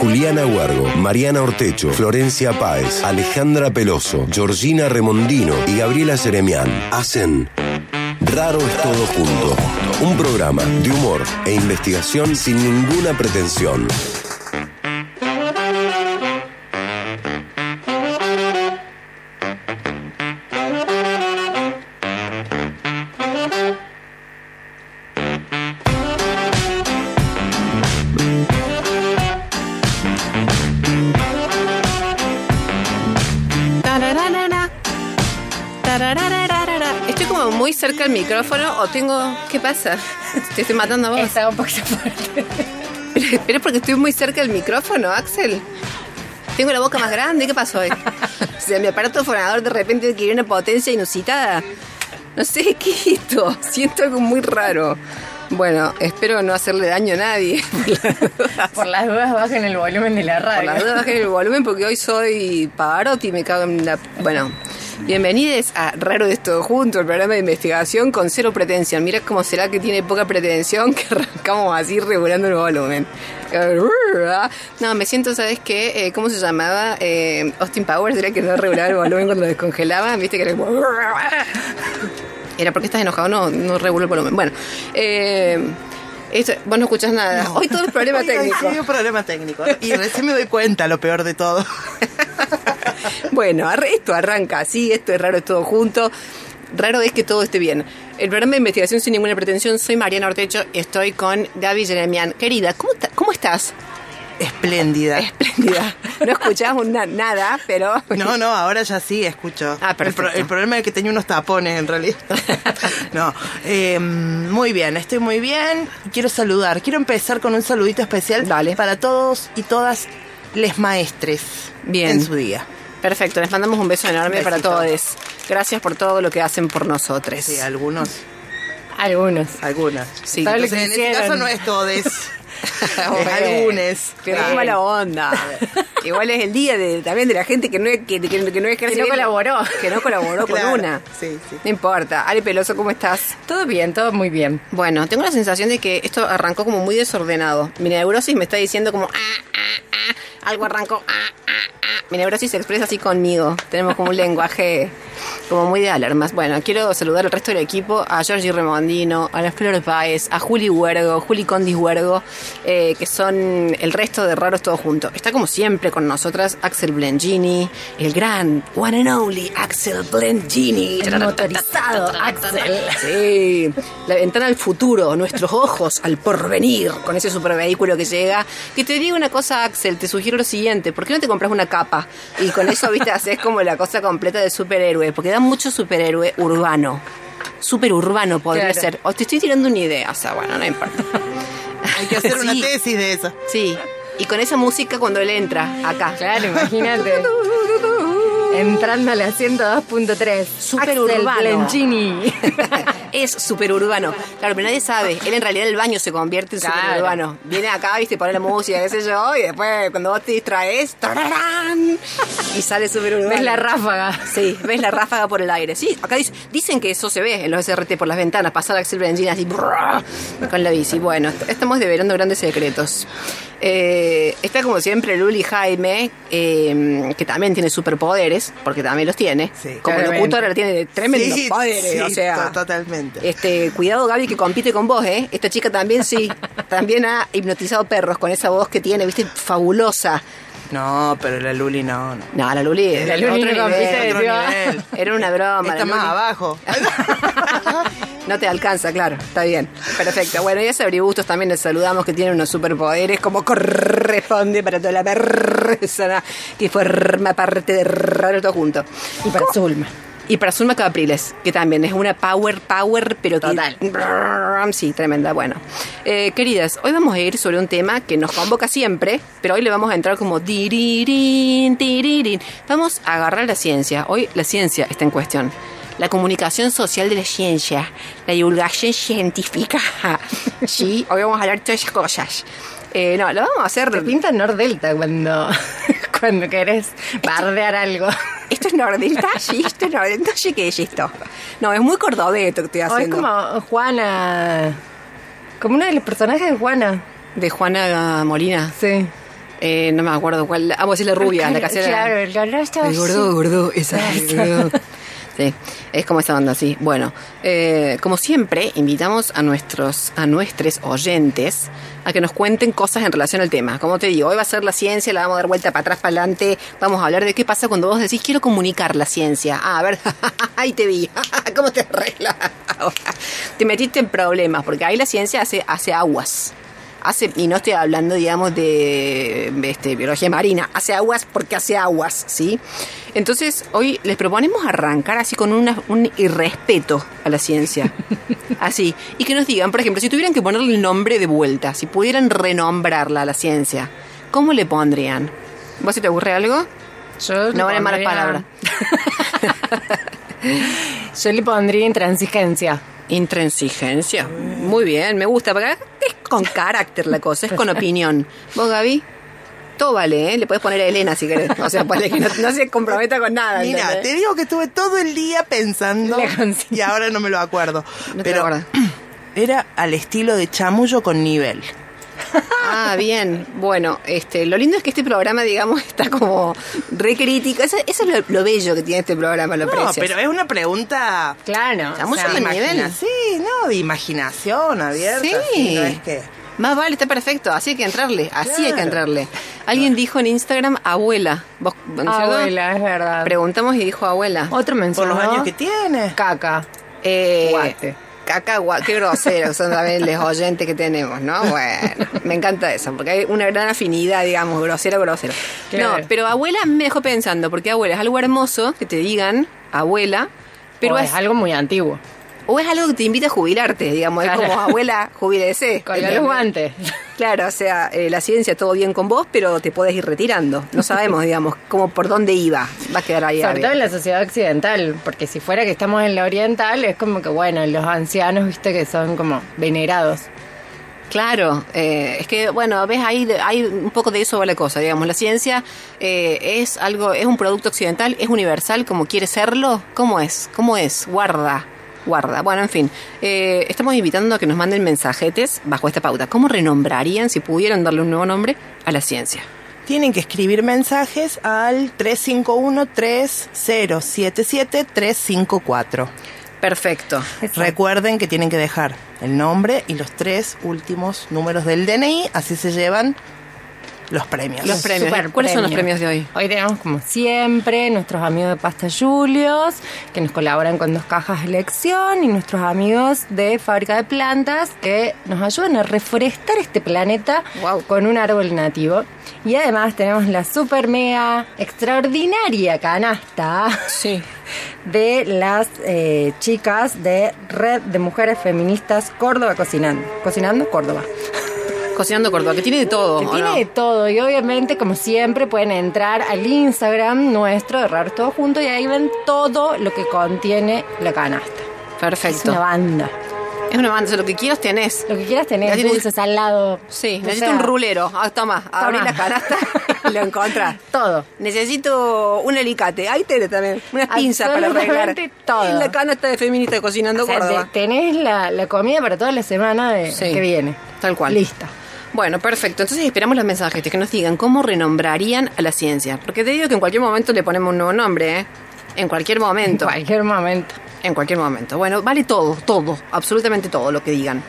Juliana Huergo, Mariana Ortecho, Florencia Páez, Alejandra Peloso, Georgina Remondino y Gabriela Seremián hacen Raro es todo junto. Un programa de humor e investigación sin ninguna pretensión. Micrófono o tengo... ¿Qué pasa? Te estoy matando a vos. Está un poquito fuerte. Pero, pero es porque estoy muy cerca del micrófono, Axel. Tengo la boca más grande, ¿qué pasó hoy? O sea, mi aparato fonador de repente adquirió una potencia inusitada. No sé qué es esto. Siento algo muy raro. Bueno, espero no hacerle daño a nadie. Por las dudas bajen el volumen de la Por radio. la duda bajen el volumen porque hoy soy Pavarotti y me cago en la... Bueno, bienvenidos a Raro de Esto Junto, el programa de investigación con cero pretensión. Mira cómo será que tiene poca pretensión que arrancamos así regulando el volumen. No, me siento, ¿sabes qué? Eh, ¿Cómo se llamaba? Eh, Austin Powers era que no regulaba el volumen cuando lo ¿viste? Que era como... Era porque estás enojado, no, no regulo el volumen. Bueno, eh, esto- vos no escuchás nada. Hoy todo el problema Hoy técnico. un problema técnico. Y recién me doy cuenta lo peor de todo. Bueno, esto arranca así, esto es raro, es todo junto. Raro es que todo esté bien. El programa de investigación sin ninguna pretensión, soy Mariana Ortecho, estoy con Gaby Jeremian. Querida, ¿cómo, cómo estás? Espléndida. Espléndida. No escuchamos na- nada, pero... No, no, ahora ya sí escucho. Ah, el, perfecto. pro- el problema es que tenía unos tapones en realidad. no, eh, muy bien, estoy muy bien. Quiero saludar, quiero empezar con un saludito especial Dale. para todos y todas les maestres Bien. en su día. Perfecto, les mandamos un beso enorme para todos. Gracias por todo lo que hacen por nosotros. Sí, algunos, Algunos. algunas. Sí. Entonces, en este caso no es todes. Es algunos. Pero Claro. qué mala onda. Igual es el día de, también de la gente que no, que, que, que no ejerce Que no bien- colaboró. Que no colaboró Claro, con una. sí, sí. No importa. Ale Peloso, ¿cómo estás? Todo bien, todo muy bien. Bueno, tengo la sensación de que esto arrancó como muy desordenado. Mi neurosis me está diciendo como... "Ah, ah, ah", algo arrancó... "Ah, ah, ah". Mi neurosis se expresa así conmigo. Tenemos como un lenguaje como muy de alarmas. Bueno, quiero saludar al resto del equipo, a Giorgi Remondino, a las Flores Páez, a Juli Huergo, Juli Condis Huergo, eh, que son el resto de raros todos juntos. Está como siempre con nosotras Axel Blengini, el gran one and only Axel Blengini. El motorizado Axel. Sí, la ventana al futuro, nuestros ojos al porvenir, con ese supervehículo que llega. Que te digo una cosa, Axel, te sugiero lo siguiente, ¿por qué no te compras una capa? Y con eso, viste, haces como la cosa completa de superhéroe, porque da mucho superhéroe urbano. Superurbano podría Claro. ser. O te estoy tirando una idea, o sea, bueno, no importa. Hay que hacer una tesis de eso. Sí, y con esa música cuando él entra acá. Claro, imagínate. Entrando a la 102.3. Súper Axel urbano. Blencini. es superurbano. Claro, pero nadie sabe. Él en realidad el baño se convierte en Claro. superurbano. Viene acá, viste, pone la música, qué sé yo, y después cuando vos te distraes, ¡tararán! y sale superurbano. ¿Ves la ráfaga? Sí, ves la ráfaga por el aire. Sí, acá dice- dicen que eso se ve en los SRT por las ventanas, pasar a Axel Benzina así brrr, con la bici. Bueno, est- estamos develando grandes secretos. Eh, está como siempre Luli Jaime, eh, que también tiene superpoderes, porque también los tiene. Sí, como locutora tiene tremendos Sí, poderes, sí, o sea. to- totalmente. Este, cuidado Gaby que compite con vos, ¿eh? Esta chica también sí, también ha hipnotizado perros con esa voz que tiene, viste, fabulosa. No, pero la Luli no, no. No, la Luli, La era Luli otro nivel. Otro nivel. Era una broma. Está más abajo. No te alcanza, claro. Está bien. Perfecto. Bueno, y a Sabri Bustos también les saludamos que tiene unos superpoderes como corresponde para toda la persona que forma parte de Raro Todo Junto. Y para Zulma. Y para Zulma Capriles, que también es una power, power, pero que- Total. Sí, tremenda. Bueno, Eh, queridas, hoy vamos a ir sobre un tema que nos convoca siempre, pero hoy le vamos a entrar como tirirín, tirirín. Vamos a agarrar la ciencia. Hoy la ciencia está en cuestión. La comunicación social de la ciencia, la divulgación científica. Sí, hoy vamos a hablar de todas esas cosas. Eh, no, lo vamos a hacer. Te pinta Nordelta cuando, cuando querés bardear algo. ¿Esto es esto es Nordelta. Sí, ¿qué es esto? No, es muy cordobeto que estoy O es haciendo. como Juana. Como uno de los personajes de Juana. De Juana Molina. Sí. Eh, no me acuerdo cuál. Ah, vos decís la rubia, la casera. Claro, el gordo El gordo, gordo, esa. Sí, es como esa banda, sí. Bueno, eh, como siempre, invitamos a nuestros, a nuestros oyentes a que nos cuenten cosas en relación al tema. Como te digo, hoy va a ser la ciencia, la vamos a dar vuelta para atrás, para adelante. Vamos a hablar de qué pasa cuando vos decís quiero comunicar la ciencia. Ah, a ver, ahí te vi. ¿Cómo te arreglas? te metiste en problemas, porque ahí la ciencia hace, hace aguas hace, y no estoy hablando, digamos, de este, biología marina, hace aguas porque hace aguas, ¿sí? Entonces, hoy les proponemos arrancar así con una, un irrespeto a la ciencia. Así. Y que nos digan, por ejemplo, si tuvieran que ponerle el nombre de vuelta, si pudieran renombrarla a la ciencia, ¿cómo le pondrían? ¿Vos si te ocurre algo? Yo No valen malas palabras. Yo le pondría intransigencia. Intransigencia. Muy bien, me gusta, porque es con carácter la cosa, es con opinión. ¿Vos, Gaby? Todo vale, ¿eh? Le puedes poner a Elena si querés. O sea, ponle que no, no se comprometa con nada. Mira, ¿entendés? te digo que estuve todo el día pensando y ahora no me lo acuerdo. No te pero era al estilo de chamullo con nivel. Ah, bien. Bueno, este, lo lindo es que este programa, digamos, está como re crítico. Eso, eso es lo, lo bello que tiene este programa, lo No, pero es una pregunta Claro. Estamos o sea, en nivel. Sí, no, de imaginación abierta. Sí. sí, no es que Más vale, está perfecto. Así hay que entrarle. Así hay que entrarle. Alguien dijo en Instagram abuela. ¿Vos, ¿no? Abuela, es verdad. Preguntamos y dijo abuela. Otro por mencionó. los años que tiene. Caca. Eh, Guate. Caca, gua- qué groseros son también los oyentes que tenemos, ¿no? Bueno, me encanta eso, porque hay una gran afinidad, digamos, grosero, grosero. No, pero abuela me dejó pensando, porque abuela es algo hermoso que te digan abuela, pero O es, es algo muy antiguo. O es algo que te invita a jubilarte, digamos, es como abuela, jubílese. Con los guantes. Claro, o sea, eh, la ciencia todo bien con vos, pero te podés ir retirando. No sabemos, digamos, cómo por dónde iba. Va a quedar ahí. Sobre todo en la sociedad occidental, porque si fuera que estamos en la oriental, es como que, bueno, los ancianos, viste, que son como venerados. Claro, eh, es que bueno, ves ahí hay un poco de eso va la cosa, digamos, la ciencia eh, es algo, es un producto occidental, es universal como quiere serlo, ¿cómo es? ¿Cómo es? Guarda, guarda. Bueno, en fin, eh, estamos invitando a que nos manden mensajetes bajo esta pauta. ¿Cómo renombrarían, si pudieran darle un nuevo nombre, a la ciencia? Tienen que escribir mensajes al 351-3077-354. Perfecto. Recuerden que tienen que dejar el nombre y los tres últimos números del DNI, así se llevan los premios. Los premios. Super ¿Cuáles son los premios. de hoy? Hoy tenemos, como siempre, nuestros amigos de Pasta Julios, que nos colaboran con dos cajas de elección, y nuestros amigos de Fábrica de Plantas, que nos ayudan a reforestar este planeta con un árbol nativo. Y además tenemos la super mega extraordinaria canasta Sí. de las eh, chicas de Red de Mujeres Feministas Córdoba Cocinando. Cocinando Córdoba. Cocinando Córdoba, que tiene de todo. Que ¿o tiene no? de todo y obviamente como siempre pueden entrar al Instagram nuestro de Raros Todo Junto y ahí ven todo lo que contiene la canasta. Es Perfecto. una banda. Es una banda, o sea, lo que quieras tenés. Lo que quieras tener, Necesito- dulce, salado. Sí, necesito sea, un rulero. Ah, toma, abrí Toma. la canasta y lo encontrás. Todo. Necesito un alicate. Ahí tenés también. Unas pinzas para arreglar. Todo. En la canasta de feminista cocinando O sea, Córdoba. tenés la, la comida para toda la semana de, Sí, que viene. tal cual. Lista. Bueno, perfecto. Entonces esperamos los mensajes que nos digan cómo renombrarían a la ciencia. Porque te digo que en cualquier momento le ponemos un nuevo nombre, ¿eh? En cualquier En momento. cualquier momento. En cualquier momento. Bueno, vale todo, todo, absolutamente todo lo que digan.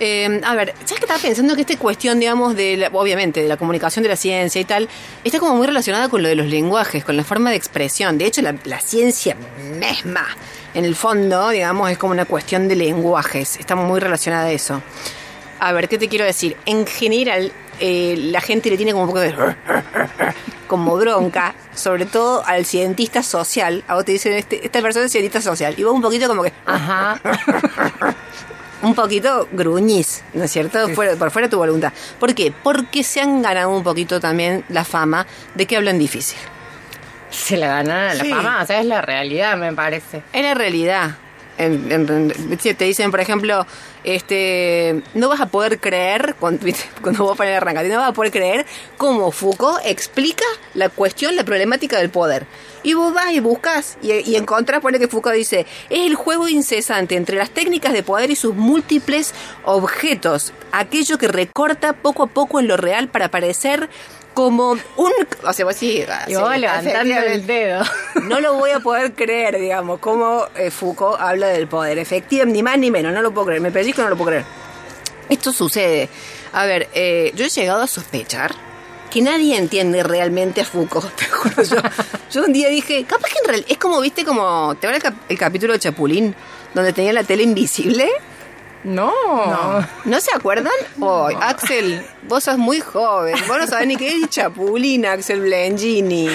Eh, a ver, ¿sabes qué estaba pensando? Que esta cuestión, digamos, de la- obviamente, de la comunicación de la ciencia y tal, está como muy relacionada con lo de los lenguajes, con la forma de expresión. De hecho, la, la ciencia misma, en el fondo, digamos, es como una cuestión de lenguajes. Está muy relacionada a eso. A ver, ¿qué te quiero decir? En general, eh, la gente le tiene como un poco de... como bronca, sobre todo al cientista social. A vos te dicen, este, esta persona es cientista social. Y vos un poquito como que... Ajá. un poquito gruñís, ¿no es cierto? Fuera- por fuera de tu voluntad. ¿Por qué? Porque se han ganado un poquito también la fama de que hablan difícil. Se la ganan la Sí. fama, o sea, es la realidad, me parece. Es la realidad. Te dicen, por ejemplo, Este, no vas a poder creer, cuando, cuando vos pones arrancar, no vas a poder creer cómo Foucault explica la cuestión, la problemática del poder. Y vos vas y buscas y, y encontrás, pone que Foucault dice, es el juego incesante entre las técnicas de poder y sus múltiples objetos, aquello que recorta poco a poco en lo real para parecer como un... O sea, vos sí, Y vos levantando el dedo. no lo voy a poder creer, digamos, cómo eh, Foucault habla del poder. Efectivamente, ni más ni menos, no lo puedo creer. Me pellizco, no lo puedo creer. Esto sucede. A ver, eh, yo he llegado a sospechar que nadie entiende realmente a Foucault. Te juro, yo, yo un día dije, capaz que en realidad es como, viste, como, ¿te acuerdas el, cap- el capítulo de Chapulín? Donde tenía la tele invisible. No. ¿No se acuerdan? Hoy, Axel, vos sos muy joven. Vos no sabés ni qué es Chapulín, Axel Blengini.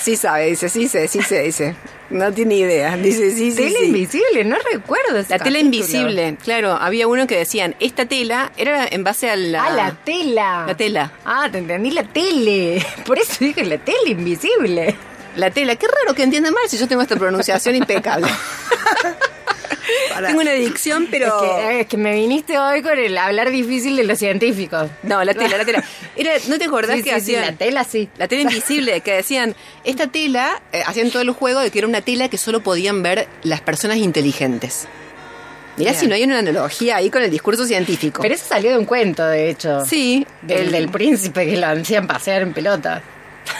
Sí sabe, dice, sí sé, sí sé, dice. No tiene idea. Dice, sí, sí, Tele sí. invisible, no recuerdo ese La tela invisible, claro. Había uno que decían, esta tela era en base a la... Ah, la tela. La tela. Ah, te entendí la tele. Por eso dije la tele invisible. La tela. Qué raro que entiendan mal si yo tengo esta pronunciación impecable. Tengo una dicción, pero... Es, que, es que me viniste hoy con el hablar difícil de los científicos. No, la tela, la tela. Era, ¿No te acordás Sí, que sí, sí, hacían... la tela sí. La tela invisible, que decían, esta tela, eh, hacían todo el juego de que era una tela que solo podían ver las personas inteligentes. Mirá Bien. si no hay una analogía ahí con el discurso científico. Pero eso salió de un cuento, de hecho. sí, Del, el- del príncipe que lo hacían pasear en pelota.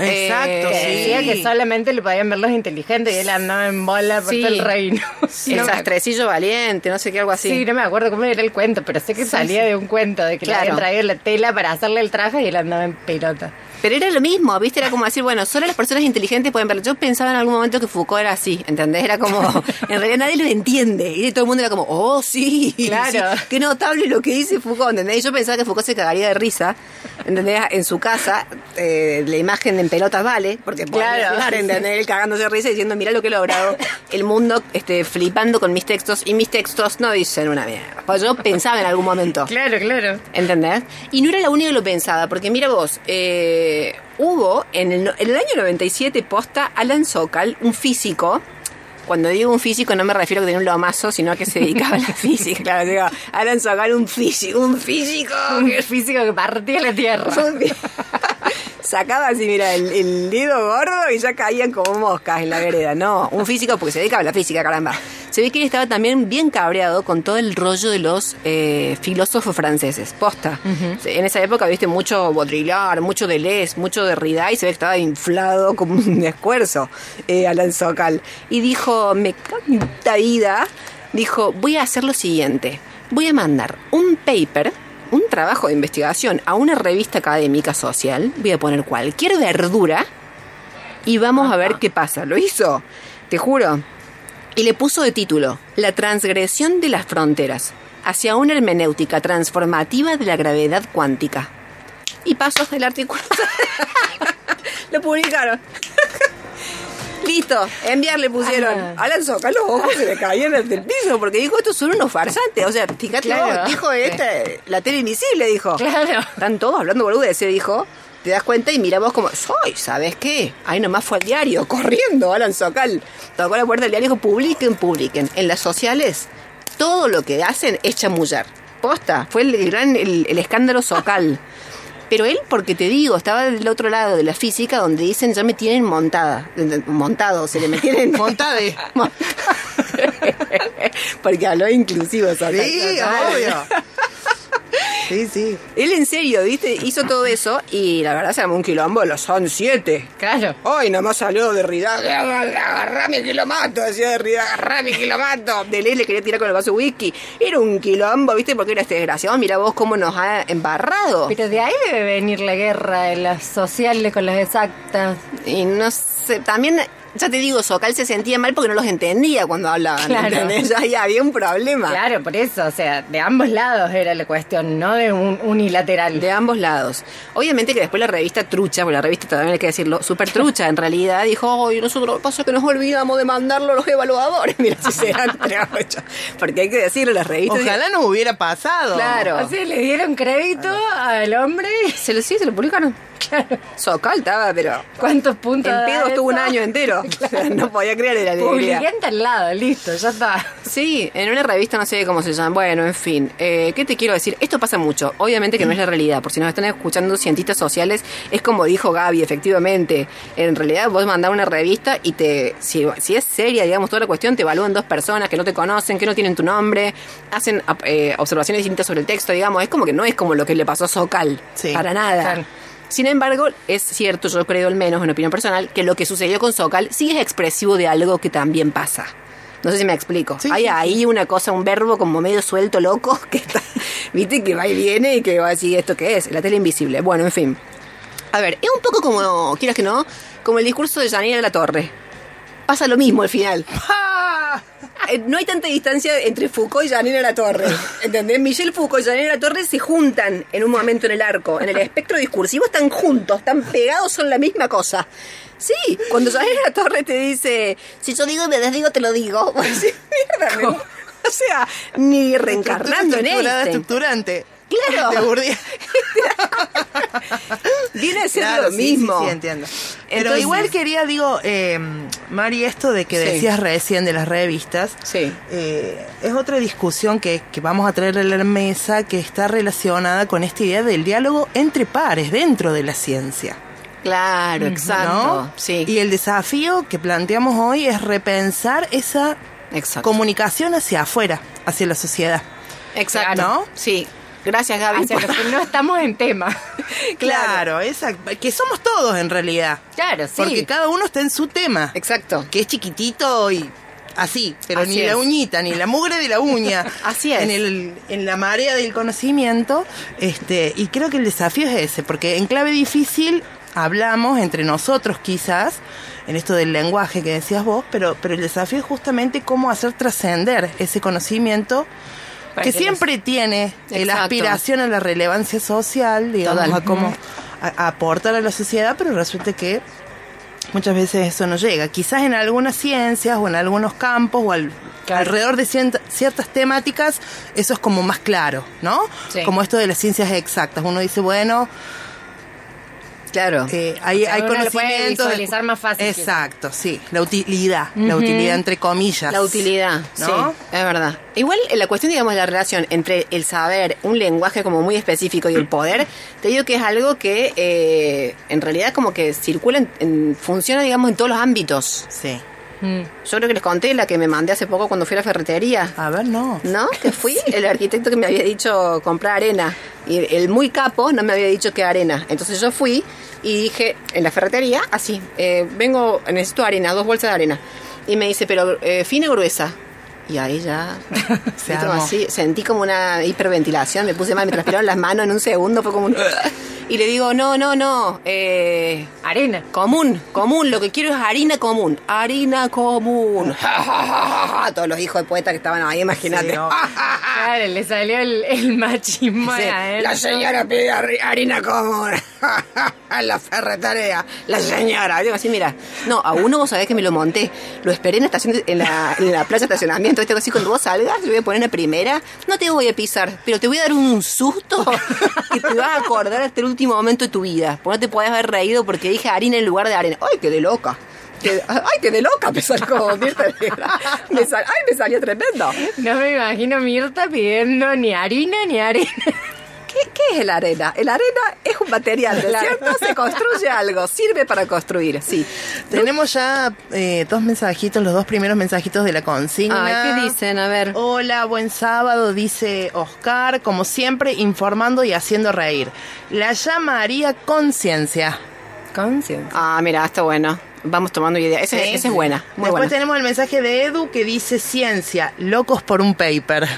Exacto, Eh, Que decía sí. que solamente lo podían ver los inteligentes y él andaba en bola por Sí. todo el reino. el sastrecillo valiente, no sé qué, algo así. sí, no me acuerdo cómo era el cuento, pero sé que Sí, salía sí. de un cuento de que Claro. le habían traído la tela para hacerle el traje y él andaba en pelota. Pero era lo mismo, ¿viste? Era como decir, bueno, solo las personas inteligentes pueden verlo. Yo pensaba en algún momento que Foucault era así, ¿entendés? Era como, en realidad nadie lo entiende. Y todo el mundo era como, oh, sí. Claro. sí, qué notable lo que dice Foucault, ¿entendés? Y yo pensaba que Foucault se cagaría de risa, ¿entendés? En su casa, eh, la imagen en pelotas vale, porque Claro. estar, ¿entendés? Él cagándose de risa diciendo, mira lo que he logrado. El mundo este, flipando con mis textos y mis textos no dicen una mierda. Pues yo pensaba en algún momento. Claro, claro. ¿Entendés? Y no era la única que lo pensaba, porque mira vos, eh, hubo en el, en el año 97 posta Alan Sokal, un físico. Cuando digo un físico no me refiero a que tenía un lomazo, sino a que se dedicaba a la física. Claro, digo, Alan Sokal, un físico, un físico. Un físico que partía la tierra. Sacaba así, mira, el, el dedo gordo y ya caían como moscas en la vereda. No, un físico porque se dedicaba a la física, caramba. Se ve que él estaba también bien cabreado con todo el rollo de los eh, filósofos franceses. Posta. En esa época viste mucho Baudrillard, mucho Deleuze, mucho Derrida y se ve que estaba inflado como un esfuerzo eh, Alan Sokal. Y dijo, me canta vida. Dijo, voy a hacer lo siguiente. Voy a mandar un paper un trabajo de investigación a una revista académica social, voy a poner cualquier verdura y vamos a ver qué pasa. Lo hizo, te juro. Y le puso de título La transgresión de las fronteras hacia una hermenéutica transformativa de la gravedad cuántica. Y pasos del artículo. Lo publicaron. Listo, enviarle pusieron. Ajá. Alan Soca, los ojos se le caían del piso porque dijo, estos son unos farsantes. O sea, fíjate Claro. vos, dijo esta, la tele invisible, dijo. Claro. Están todos hablando boludeces, dijo. Te das cuenta y mira vos como, soy, ¿sabes qué? Ahí nomás fue al diario, corriendo, Alan Socal. Tocó la puerta del diario y dijo, publiquen, publiquen. En las sociales, todo lo que hacen es chamullar. Posta, fue el, gran, el, el escándalo Socal. Pero él, porque te digo, estaba del otro lado de la física donde dicen ya me tienen montada. Montado, se le metieron. Montade. porque habló inclusivo Socal. Sí, obvio. Sí, sí. Él en serio, ¿viste? Hizo todo eso y la verdad se armó un quilombo, los son siete. Claro. Hoy nomás salió Derrida, agarrame que lo mato, decía Derrida, agarrame que lo mato. Deleuze le quería tirar con el vaso de whisky. Era un quilombo, ¿viste? Porque era este desgraciado. Mira vos cómo nos ha embarrado. Pero de ahí debe venir la guerra de las sociales con las exactas. Y no sé, también, ya te digo, Socal se sentía mal porque no los entendía cuando hablaban. Claro. ¿entendés? Ya ahí había un problema. Claro, por eso, o sea, de ambos lados era la cuestión, no de un unilateral. De ambos lados. Obviamente que después la revista trucha, porque la revista también hay que decirlo, súper trucha en realidad, dijo, ay, nosotros pasa que nos olvidamos de mandarlo a los evaluadores. Mira, si se hecho. Porque hay que decirlo, las revistas... Ojalá no hubiera pasado. Claro. O sea, le dieron crédito al hombre. Se lo, sí, se lo publicaron. Socal estaba, pero... ¿Cuántos puntos? En pedo estuvo un año entero. O sea, no podía creer la alegría. Publicante al lado, listo, ya está. Sí, en una revista no sé cómo se llama. Bueno, en fin. Eh, ¿Qué te quiero decir? Esto pasa mucho. Obviamente que no es la realidad. Por si nos están escuchando cientistas sociales, es como dijo Gaby, efectivamente. En realidad vos mandás una revista y te si, si es seria, digamos, toda la cuestión, te evalúan dos personas que no te conocen, que no tienen tu nombre, hacen eh, observaciones distintas sobre el texto, digamos. Es como que no es como lo que le pasó a Socal. Sí. Para nada. Claro. Sin embargo, es cierto, yo creo al menos en opinión personal, que lo que sucedió con Socal sí es expresivo de algo que también pasa. No sé si me explico. Sí, Hay sí, ahí una cosa, un verbo como medio suelto, loco, que está, viste, que va y viene y que va así, ¿esto qué es? La tele invisible. Bueno, en fin. A ver, es un poco como, quieras que no, como el discurso de Janine de la Torre. Pasa lo mismo al final. ¡Ah! Eh, No hay tanta distancia entre Foucault y Janine La Torre. ¿Entendés? Michel Foucault y Janine La Torre se juntan en un momento en el arco. En el espectro discursivo están juntos, están pegados, son la misma cosa. Sí, cuando Janine La Torre te dice, si yo digo y me desdigo, te lo digo. Decís, mierda, O sea, ni reencarnando en Estructurada, este. estructurante. Claro. Bourdieu. Viene a ser Claro, lo mismo. Sí, sí, entiendo. Pero Entonces- igual quería, digo, eh, Mari, esto de que Sí. decías recién de las revistas, Sí. eh, es otra discusión que, que vamos a traer a la mesa que está relacionada con esta idea del diálogo entre pares dentro de la ciencia. Claro, exacto. ¿no? Sí, Y el desafío que planteamos hoy es repensar esa exacto. comunicación hacia afuera, hacia la sociedad. Exacto. ¿No? Sí. Gracias, Gaby. Hacia por- los que no estamos en tema. Claro, exacto. Que somos todos en realidad. Claro, sí. Porque cada uno está en su tema. Exacto. que es chiquitito y así, pero Así ni es. la uñita, ni la mugre de la uña. Así es. En, el, en la marea del conocimiento. este Y creo que el desafío es ese, porque en clave difícil hablamos entre nosotros quizás, en esto del lenguaje que decías vos, pero, pero el desafío es justamente cómo hacer trascender ese conocimiento. Que que siempre tiene la Exacto. aspiración a la relevancia social, digamos, Total. a cómo a- a aportar a la sociedad, pero resulta que muchas veces eso no llega. Quizás en algunas ciencias o en algunos campos o al- Claro. alrededor de cierta- ciertas temáticas eso es como más claro, ¿no? Sí. Como esto de las ciencias exactas. Uno dice, bueno, Claro. eh, hay, O sea, hay conocimientos... visualizar más fácil, Exacto, sí. La utilidad, la utilidad entre comillas. La utilidad, ¿No? sí, es verdad. Igual eh, la cuestión, digamos, de la relación entre el saber, un lenguaje como muy específico y el poder, te digo que es algo que eh, en realidad como que circula, en, en- funciona, digamos, en todos los ámbitos. Sí. Mm. Yo creo que les conté la que me mandé hace poco cuando fui a la ferretería. A ver, no. ¿No? Que fui el arquitecto que me había dicho comprar arena. Y el, muy capo no me había dicho que arena. Entonces yo fui y dije, en la ferretería, así, eh, vengo, necesito arena, dos bolsas de arena. Y me dice, pero eh, fina o gruesa. Y ahí ya, Se ¿viste? Como armó. así, sentí como una hiperventilación, me puse mal, me transpiraron las manos en un segundo, fue como un... Y le digo, no, no, no, eh, Arena. Común, común, lo que quiero es harina común. Harina común. Todos los hijos de poeta que estaban ahí, imagínate. Sí, no. Claro, le salió el, el machismo Sí, a él. la señora pide har- harina común. en la ferretería. La señora. Digo así, mira. No, a uno vos sabés que me lo monté. Lo esperé en la estación, de- en la, en la plaza de estacionamiento. Este así, cuando vos salgas, te voy a poner una primera. No te voy a pisar, pero te voy a dar un susto que te vas a acordar hasta el último momento de tu vida. Porque no te podés haber reído porque dije harina en lugar de arena. ¡Ay, quedé loca! Quedé- ¡Ay, quedé loca! Me salió, Mirta me ¡Ay, me salió tremendo! No me imagino Mirta pidiendo ni harina ni arena. ¿Qué, qué es la arena? El arena es un material, ¿no es Claro. cierto? Se construye algo, sirve para construir, sí. Tenemos ya eh, dos mensajitos, los dos primeros mensajitos de la consigna. Ay, ¿qué dicen? A ver. Hola, buen sábado, dice Oscar, como siempre, informando y haciendo reír. La llamaría conciencia. Conciencia. Ah, mira, está bueno. Vamos tomando idea. Esa, Sí. esa es buena, muy Después buena. tenemos el mensaje de Edu que dice ciencia, locos por un paper.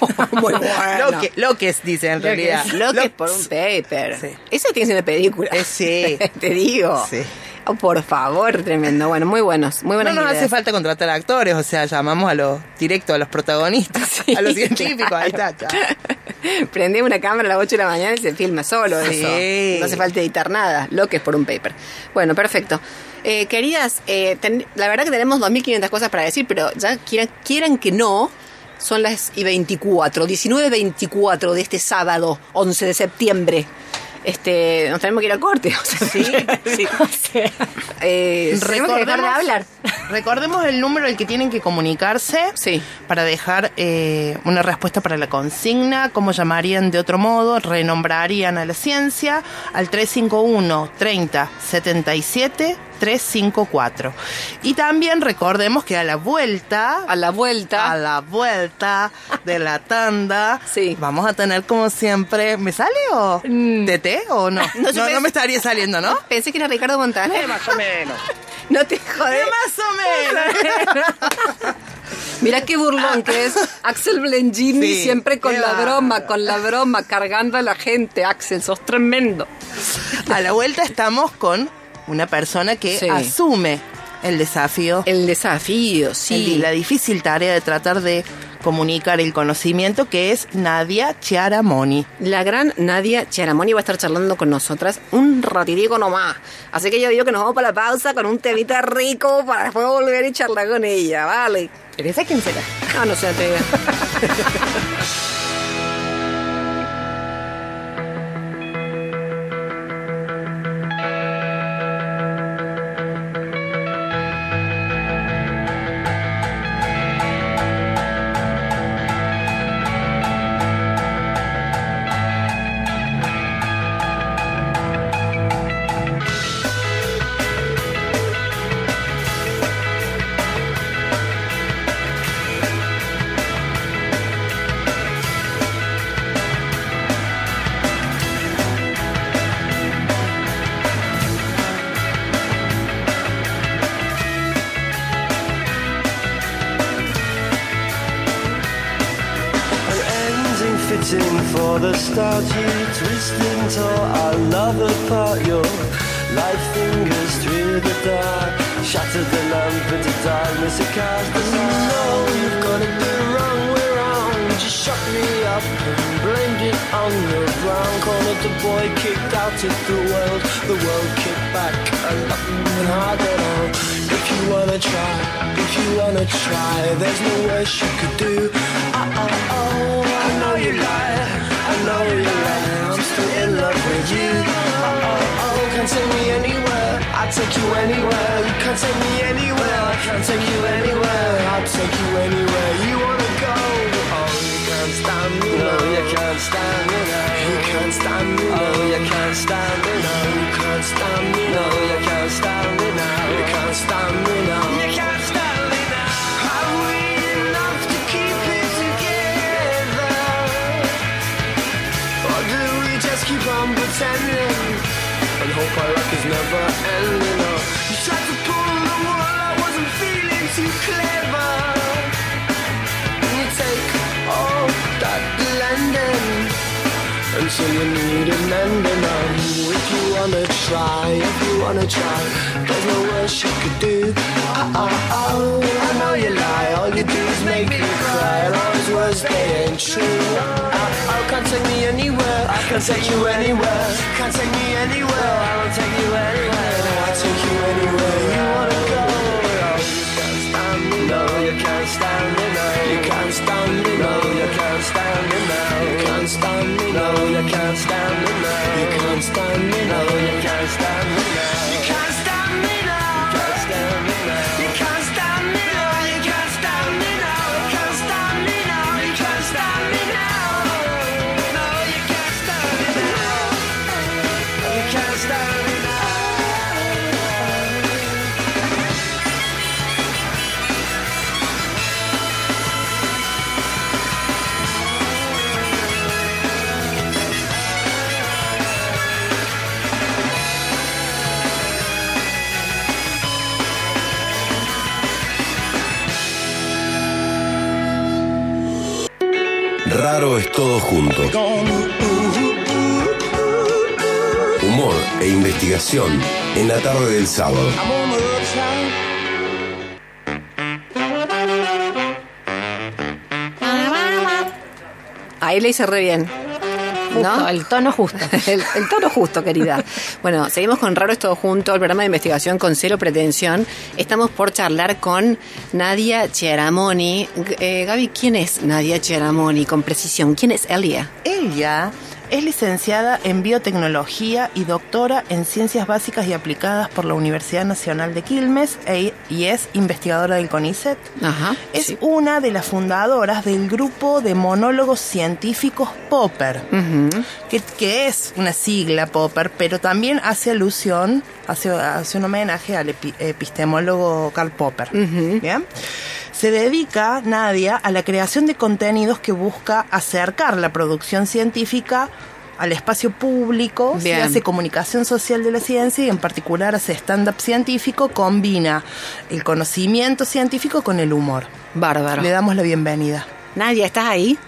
Muy bueno. Loque- loques, dice en Loques. realidad. Lo que es por un paper. Sí. Esa tiene que ser una película. Eh, sí. Te digo. Sí. Oh, por favor, tremendo. Bueno, muy buenos. Muy No buenas nos ideas. hace falta contratar actores, o sea, llamamos a los directo a los protagonistas, Sí, a los científicos, ahí está. claro. chao. Prende una cámara a las 8 de la mañana y se filma solo Sí. eso. No hace falta editar nada. Lo que es por un paper. Bueno, perfecto. Eh, queridas, eh, ten- la verdad que tenemos 2.500 cosas para decir, pero ya quieran, quieran que no, son las y 24, 19.24 de este sábado, 11 de septiembre. Este, nos tenemos que ir al corte. o sea, sí. O sea, Eh, tenemos que dejar de Recordemos- hablar. Recordemos el número al que tienen que comunicarse Sí. para dejar eh, una respuesta para la consigna, cómo llamarían de otro modo, renombrarían a la ciencia al 351 30 77 354. Y también recordemos que a la vuelta A la vuelta. a la vuelta de la tanda, Sí. vamos a tener como siempre, ¿me sale o TT o no? No, No, yo no, pensé- me estaría saliendo, ¿no? Pensé que era Ricardo Montaner. más o menos. No te jodes. Más o menos. Mira qué burlón que es Axel Blengini Sí, siempre con la broma, con la broma, cargando a la gente. Axel, sos tremendo. A la vuelta estamos con una persona que Sí. asume el desafío, El desafío, sí. el- la difícil tarea de tratar de comunicar el conocimiento, que es Nadia Chiaramoni. La gran Nadia Chiaramoni va a estar charlando con nosotras un ratitico nomás. Así que yo digo que nos vamos para la pausa con un temita rico para después volver y charlar con ella, ¿vale? ¿Teresa quién será? Ah, no sé, te stand me now You can't stand me Oh, you can't stand me now You can't stand me No, you can't stand me now You can't stand me now You can't stand me now Have we enough to keep it together? Or do we just keep on pretending? And hope our luck is never you need an ending on If you wanna try, if you wanna try. There's no worse you could do. Oh, oh, oh, I know you lie. All you do is make me cry. And all ain't true. Oh, oh, can't take me anywhere. I can take you anywhere. Can't take me anywhere. I won't take you anywhere. No, I'll take you anywhere. You wanna go? Can't No, you can't stand can't stand me No, you can't stand me now You can't stand me No, you can't stand me Raro es todo junto. Humor e investigación en la tarde del sábado. Ahí le hice re bien. Justo, ¿No? el tono justo. El, el tono justo, querida. Bueno, seguimos con Raro es todo junto, el programa de investigación con cero pretensión. Estamos por charlar con Nadia Chiaramoni. Eh, Gaby, ¿quién es Nadia Chiaramoni? Con precisión, ¿quién es Elia? Ella Es licenciada en biotecnología y doctora en ciencias básicas y aplicadas por la Universidad Nacional de Quilmes e- y es investigadora del CONICET. Ajá. Es sí. una de las fundadoras del grupo de monólogos científicos Popper, que, que es una sigla Popper, pero también hace alusión, hace, hace un homenaje al epi- epistemólogo Karl Popper. ¿Bien? Se dedica, Nadia, a la creación de contenidos que busca acercar la producción científica al espacio público, se hace comunicación social de la ciencia y en particular hace stand-up científico, combina el conocimiento científico con el humor. Bárbaro. Le damos la bienvenida. Nadia, ¿estás ahí?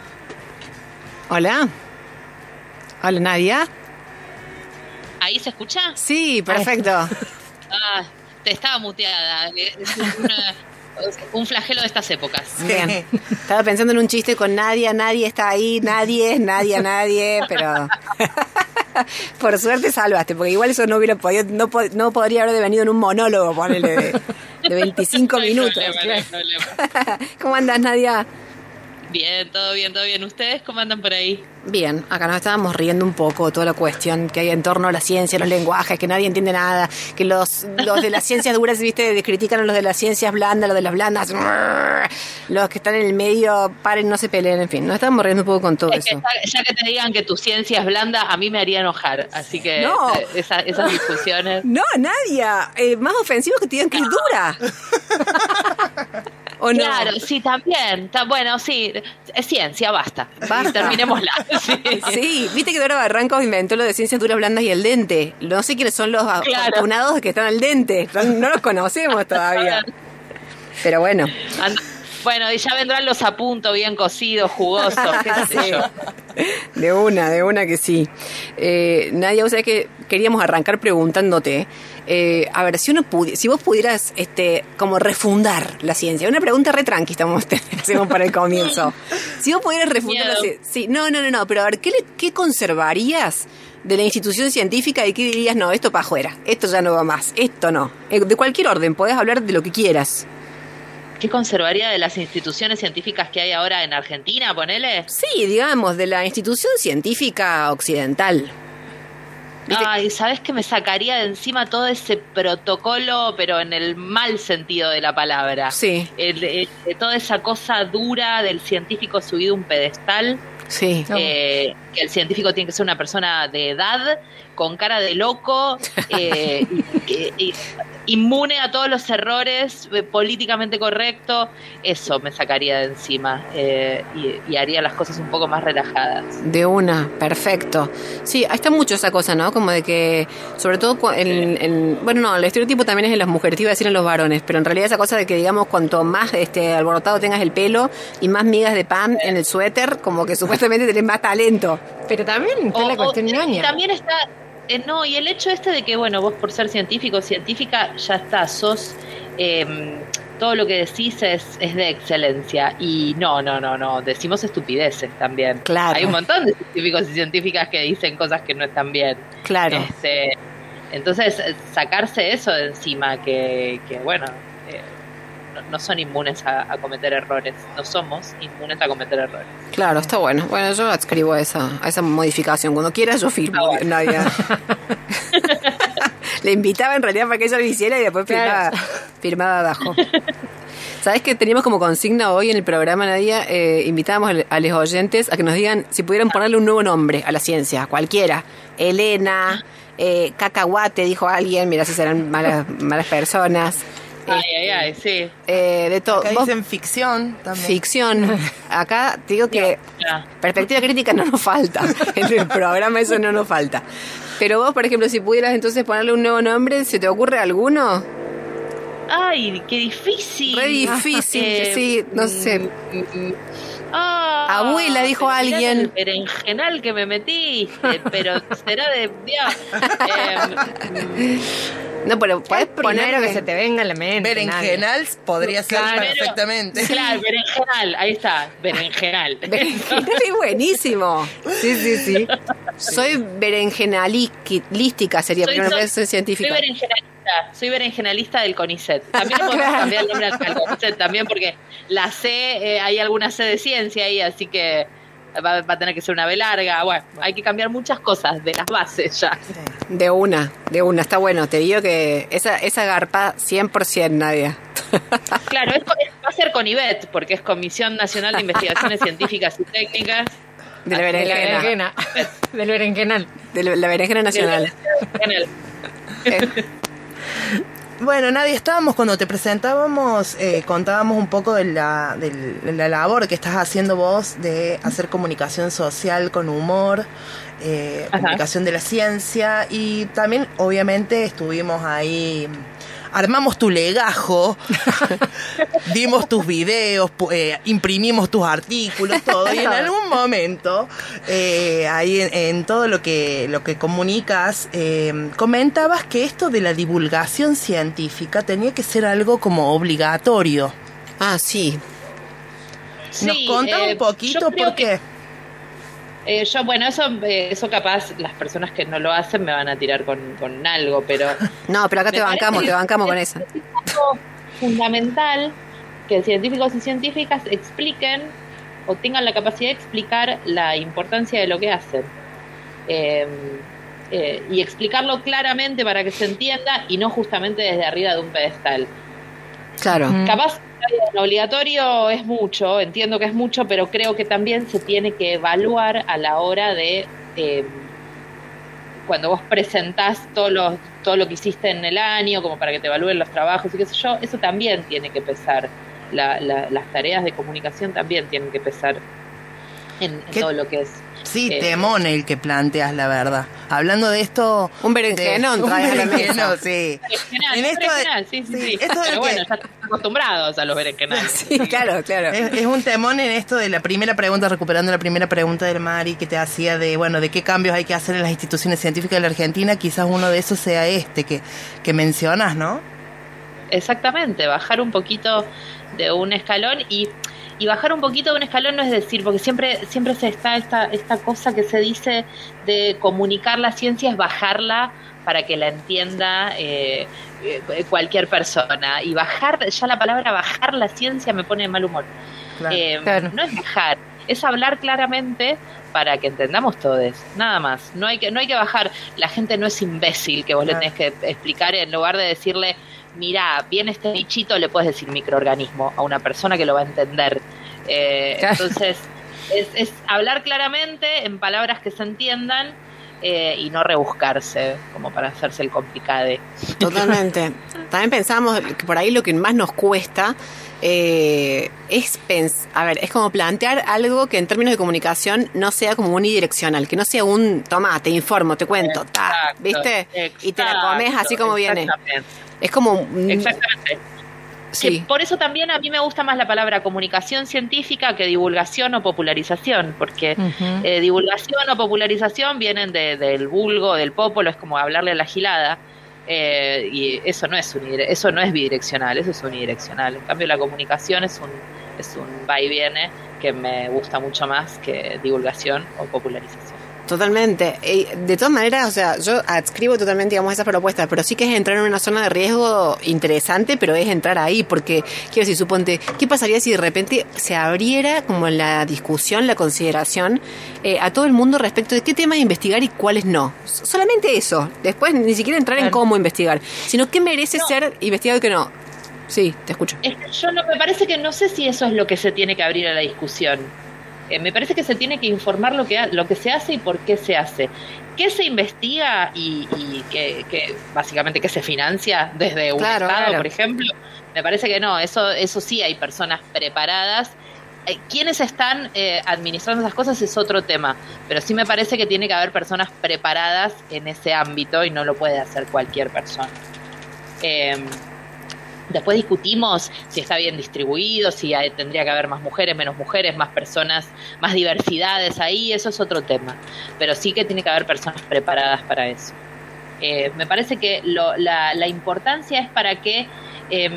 Hola. Hola, Nadia. ¿Ahí se escucha? Sí, perfecto. Ah, te estaba muteada. Es una- un flagelo de estas épocas. Bien. Estaba pensando en un chiste con Nadia, nadie está ahí, nadie, nadie, nadie, pero por suerte salvaste, porque igual eso no hubiera podido, no, no podría haber venido en un monólogo, ponele, de, de 25 No hay minutos. problema, no. ¿Cómo andas, Nadia? Bien, todo bien, todo bien. ¿Ustedes cómo andan por ahí? Bien, acá nos estábamos riendo un poco de toda la cuestión que hay en torno a la ciencia, los lenguajes, que nadie entiende nada, que los, los de las ciencias duras, viste, critican a los de las ciencias blandas, los de las blandas, los que están en el medio, paren, no se peleen, en fin, nos estábamos riendo un poco con todo Es que eso. ya, ya que te digan que tu ciencia es blanda, a mí me haría enojar. Así que No. esa- esas discusiones. No, Nadia, eh, más ofensivo que te digan que es dura. ¿O no? Claro, sí, también. Ta- bueno, sí, es ciencia, basta. Basta. Terminémosla. Sí. Sí, viste que Dora Barrancos inventó lo de ciencias duras, blandas y el dente. No sé quiénes son los Claro. afortunados que están al dente. No, no los conocemos todavía. Pero bueno. And- Bueno, y ya vendrán los apuntos bien cocidos, jugosos, qué sé Sí. yo. De una, de una que sí. Eh, Nadia, o sea que queríamos arrancar preguntándote, eh, a ver, si uno pudi- si vos pudieras este, como refundar la ciencia, una pregunta re tranqui estamos, hacemos para el comienzo. Si vos pudieras refundar la Miedo. ciencia, sí, no, no, no, no, pero a ver, ¿qué, le- qué conservarías de la institución científica y qué dirías, no, esto para afuera, esto ya no va más, esto no? Eh, de cualquier orden, podés hablar de lo que quieras. ¿Qué conservaría de las instituciones científicas que hay ahora en Argentina, ponele? Sí, digamos, de la institución científica occidental. ¿Viste? Ay, ¿sabes que me sacaría de encima todo ese protocolo, pero en el mal sentido de la palabra? Sí. El- toda esa cosa dura del científico subido a un pedestal, Sí. eh, que el científico tiene que ser una persona de edad, con cara de loco, eh, y- inmune a todos los errores, eh, políticamente correcto. Eso me sacaría de encima eh, y, y haría las cosas un poco más relajadas. De una, perfecto. Sí, ahí está mucho esa cosa, ¿no? Como de que, sobre todo, en, en- bueno, no, el estereotipo también es en las mujeres, te iba a decir en los varones, pero en realidad esa cosa de que, digamos, cuanto más este alborotado tengas el pelo y más migas de pan en el suéter, como que supuestamente tenés más talento. Pero también está O- la o- cuestión y ñoña. también está, eh, no, y el hecho este de que, bueno, vos por ser científico, científica, ya está, sos, eh, todo lo que decís es, es de excelencia. Y no, no, no, no, decimos estupideces también. Claro. Hay un montón de científicos y científicas que dicen cosas que no están bien. Claro. Este, entonces, sacarse eso de encima, que, que bueno, no, no son inmunes a, a cometer errores, no somos inmunes a cometer errores. Claro, está bueno. Bueno, yo adscribo a esa, a esa modificación. Cuando quieras yo firmo, Nadia. Le invitaba en realidad para que ella lo hiciera y después firmaba, firmaba abajo. ¿Sabes que teníamos como consigna hoy en el programa, Nadia? Eh, invitábamos a los oyentes a que nos digan si pudieran ponerle un nuevo nombre a la ciencia, cualquiera. Elena, eh, cacahuate, dijo alguien, mira si serán malas, malas personas. Ay, ay, ay, sí. Eh, de todo. Acá Vos- dicen ficción también. Ficción. Acá te digo que perspectiva crítica no nos falta. En el programa eso no nos falta. Pero vos, por ejemplo, si pudieras entonces ponerle un nuevo nombre, ¿se te ocurre alguno? Ay, qué difícil. Re difícil, Eh, sí, no sé. Ah, Abuela, dijo alguien. El berenjenal que me metiste, pero será de. Dios. Eh, No, pero Es podés primero ponerle- que se te venga a la mente. Nadia. Berenjenals podría ser Claro. perfectamente. Claro, berenjenal, ahí está, berenjenal. Berenjenal es buenísimo. Sí, sí, sí. Soy berenjenalística, sería, Soy- pero no soy- ser científica. Soy berenjenalista, soy berenjenalista del CONICET. También podemos Claro. cambiar el nombre al CONICET también porque la C, eh, hay alguna C de ciencia ahí, así que va, va a tener que ser una B larga. Bueno, hay que cambiar muchas cosas de las bases ya. De una, de una, está bueno. Te digo que esa, esa garpa 100% Nadia. Claro, es- va a ser con IBET, porque es Comisión Nacional de Investigaciones Científicas y Técnicas. De la De la berenjena. berenjena. Del berenjenal. De la, la berenjena nacional. Eh, Bueno, Nadia, estábamos cuando te presentábamos, eh, contábamos un poco de la, de la labor que estás haciendo vos de hacer comunicación social con humor, eh, comunicación de la ciencia y también obviamente estuvimos ahí, armamos tu legajo, dimos tus videos, eh, imprimimos tus artículos, todo y en algún momento eh, ahí en, en todo lo que lo que comunicas eh, comentabas que esto de la divulgación científica tenía que ser algo como obligatorio. Ah, sí. ¿Nos Sí, contás eh, un poquito por que- qué? Eh, yo, bueno, eso, eh, eso capaz las personas que no lo hacen me van a tirar con, con algo, pero No, pero acá te bancamos, te bancamos con es esa. algo fundamental que científicos y científicas expliquen o tengan la capacidad de explicar la importancia de lo que hacen. Eh, eh, y explicarlo claramente para que se entienda y no justamente desde arriba de un pedestal. Claro. Mm. Capaz obligatorio es mucho, entiendo que es mucho, pero creo que también se tiene que evaluar a la hora de eh, cuando vos presentás todo lo, todo lo que hiciste en el año, como para que te evalúen los trabajos y qué sé yo, eso también tiene que pesar. La- la- las tareas de comunicación también tienen que pesar en, en ¿Qué- todo lo que es. Sí, eh, temón el que planteas la verdad. Hablando de esto... Un berenjenón un berenjenón, sí. Berenjenal, En esto de- berenjenal, sí, sí, sí, sí. esto de Pero que- bueno, ya estamos acostumbrados a los berenjenales. Sí, claro, claro. Es, es un temón en esto de la primera pregunta, recuperando la primera pregunta del Mari que te hacía de, bueno, de qué cambios hay que hacer en las instituciones científicas de la Argentina. Quizás uno de esos sea este que, que mencionas, ¿no? Exactamente, bajar un poquito de un escalón y, y bajar un poquito de un escalón no es decir, porque siempre, siempre se está esta, esta cosa que se dice de comunicar la ciencia es bajarla para que la entienda eh, eh, cualquier persona. Y bajar, ya la palabra bajar la ciencia me pone de mal humor. Claro. Eh, Claro. No es bajar, es hablar claramente para que entendamos todos, nada más. No hay que, no hay que bajar. La gente no es imbécil que vos Claro. le tenés que explicar en lugar de decirle, mira, viene este bichito, le puedes decir microorganismo a una persona que lo va a entender. Eh, Claro. Entonces, es, es hablar claramente en palabras que se entiendan. eh, y no rebuscarse como para hacerse el complicade. Totalmente. También pensamos que por ahí lo que más nos cuesta eh, es pens a ver, es como plantear algo que en términos de comunicación no sea como unidireccional, que no sea un toma, te informo, te cuento, ta, Exacto, ¿viste? Y te la comes así como viene. exactamente, Es como un- Exactamente. sí. Que por eso también a mí me gusta más la palabra comunicación científica que divulgación o popularización, porque eh, divulgación o popularización vienen de- del vulgo, del popolo, es como hablarle a la gilada, eh, y eso no es eso no es bidireccional, eso es unidireccional. En cambio la comunicación es un es un va y viene que me gusta mucho más que divulgación o popularización. Totalmente. De todas maneras, o sea, yo adscribo totalmente, digamos, esas propuestas, pero sí que es entrar en una zona de riesgo interesante, pero es entrar ahí, porque, quiero decir, suponte, ¿qué pasaría si de repente se abriera como la discusión, la consideración eh, a todo el mundo respecto de qué temas investigar y cuáles no? Solamente eso. Después ni siquiera entrar en cómo investigar, sino qué merece No. ser investigado y qué no. Sí, te escucho. Es que yo no, me parece que no sé si eso es lo que se tiene que abrir a la discusión. Eh, me parece que se tiene que informar lo que, lo que se hace y por qué se hace. ¿Qué se investiga y, y que, que básicamente qué se financia desde un Claro, Estado, claro. por ejemplo? Me parece que no, eso, eso sí hay personas preparadas. Eh, ¿Quiénes están eh, administrando esas cosas es otro tema? Pero sí me parece que tiene que haber personas preparadas en ese ámbito y no lo puede hacer cualquier persona. Eh, Después discutimos si está bien distribuido, si hay- tendría que haber más mujeres, menos mujeres, más personas, más diversidades ahí, eso es otro tema. Pero sí que tiene que haber personas preparadas para eso. Eh, me parece que lo- la, importancia es para que... eh,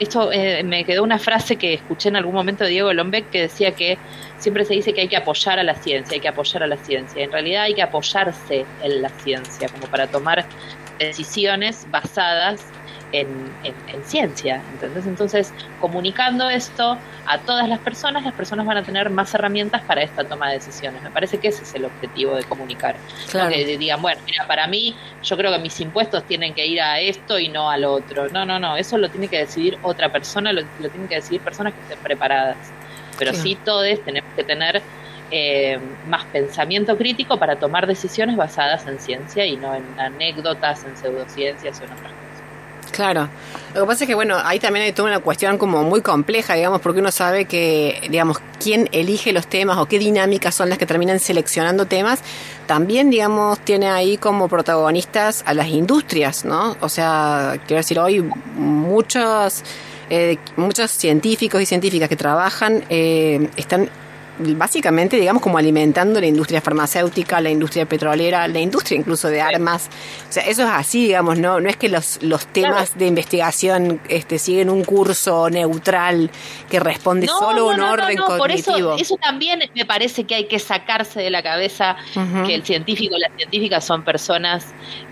esto eh, me quedó una frase que escuché en algún momento de Diego Lombeck que decía que siempre se dice que hay que apoyar a la ciencia, hay que apoyar a la ciencia. En realidad hay que apoyarse en la ciencia como para tomar decisiones basadas en, en- en ciencia. ¿entendés? Entonces, comunicando esto a todas las personas, las personas van a tener más herramientas para esta toma de decisiones. Me parece que ese es el objetivo de comunicar. No. Que digan, bueno, mira, para mí, yo creo que mis impuestos tienen que ir a esto y no al otro. No, no, no, eso lo tiene que decidir otra persona, lo, lo tienen que decidir personas que estén preparadas. Pero Claro. sí, todos tenemos que tener eh, más pensamiento crítico para tomar decisiones basadas en ciencia y no en anécdotas, en pseudociencias o en otras cosas. Claro. Lo que pasa es que, bueno, ahí también hay toda una cuestión como muy compleja, digamos, porque uno sabe que, digamos, quién elige los temas o qué dinámicas son las que terminan seleccionando temas, también, digamos, tiene ahí como protagonistas a las industrias, ¿no? O sea, quiero decir, hoy muchos, eh, muchos científicos y científicas que trabajan eh, están básicamente, digamos, como alimentando la industria farmacéutica, la industria petrolera, la industria incluso de armas. O sea, eso es así, digamos, no, no es que los, los temas de investigación este, siguen un curso neutral que responde solo a un orden Por eso, cognitivo. eso también me parece que hay que sacarse de la cabeza que el científico y las científicas son personas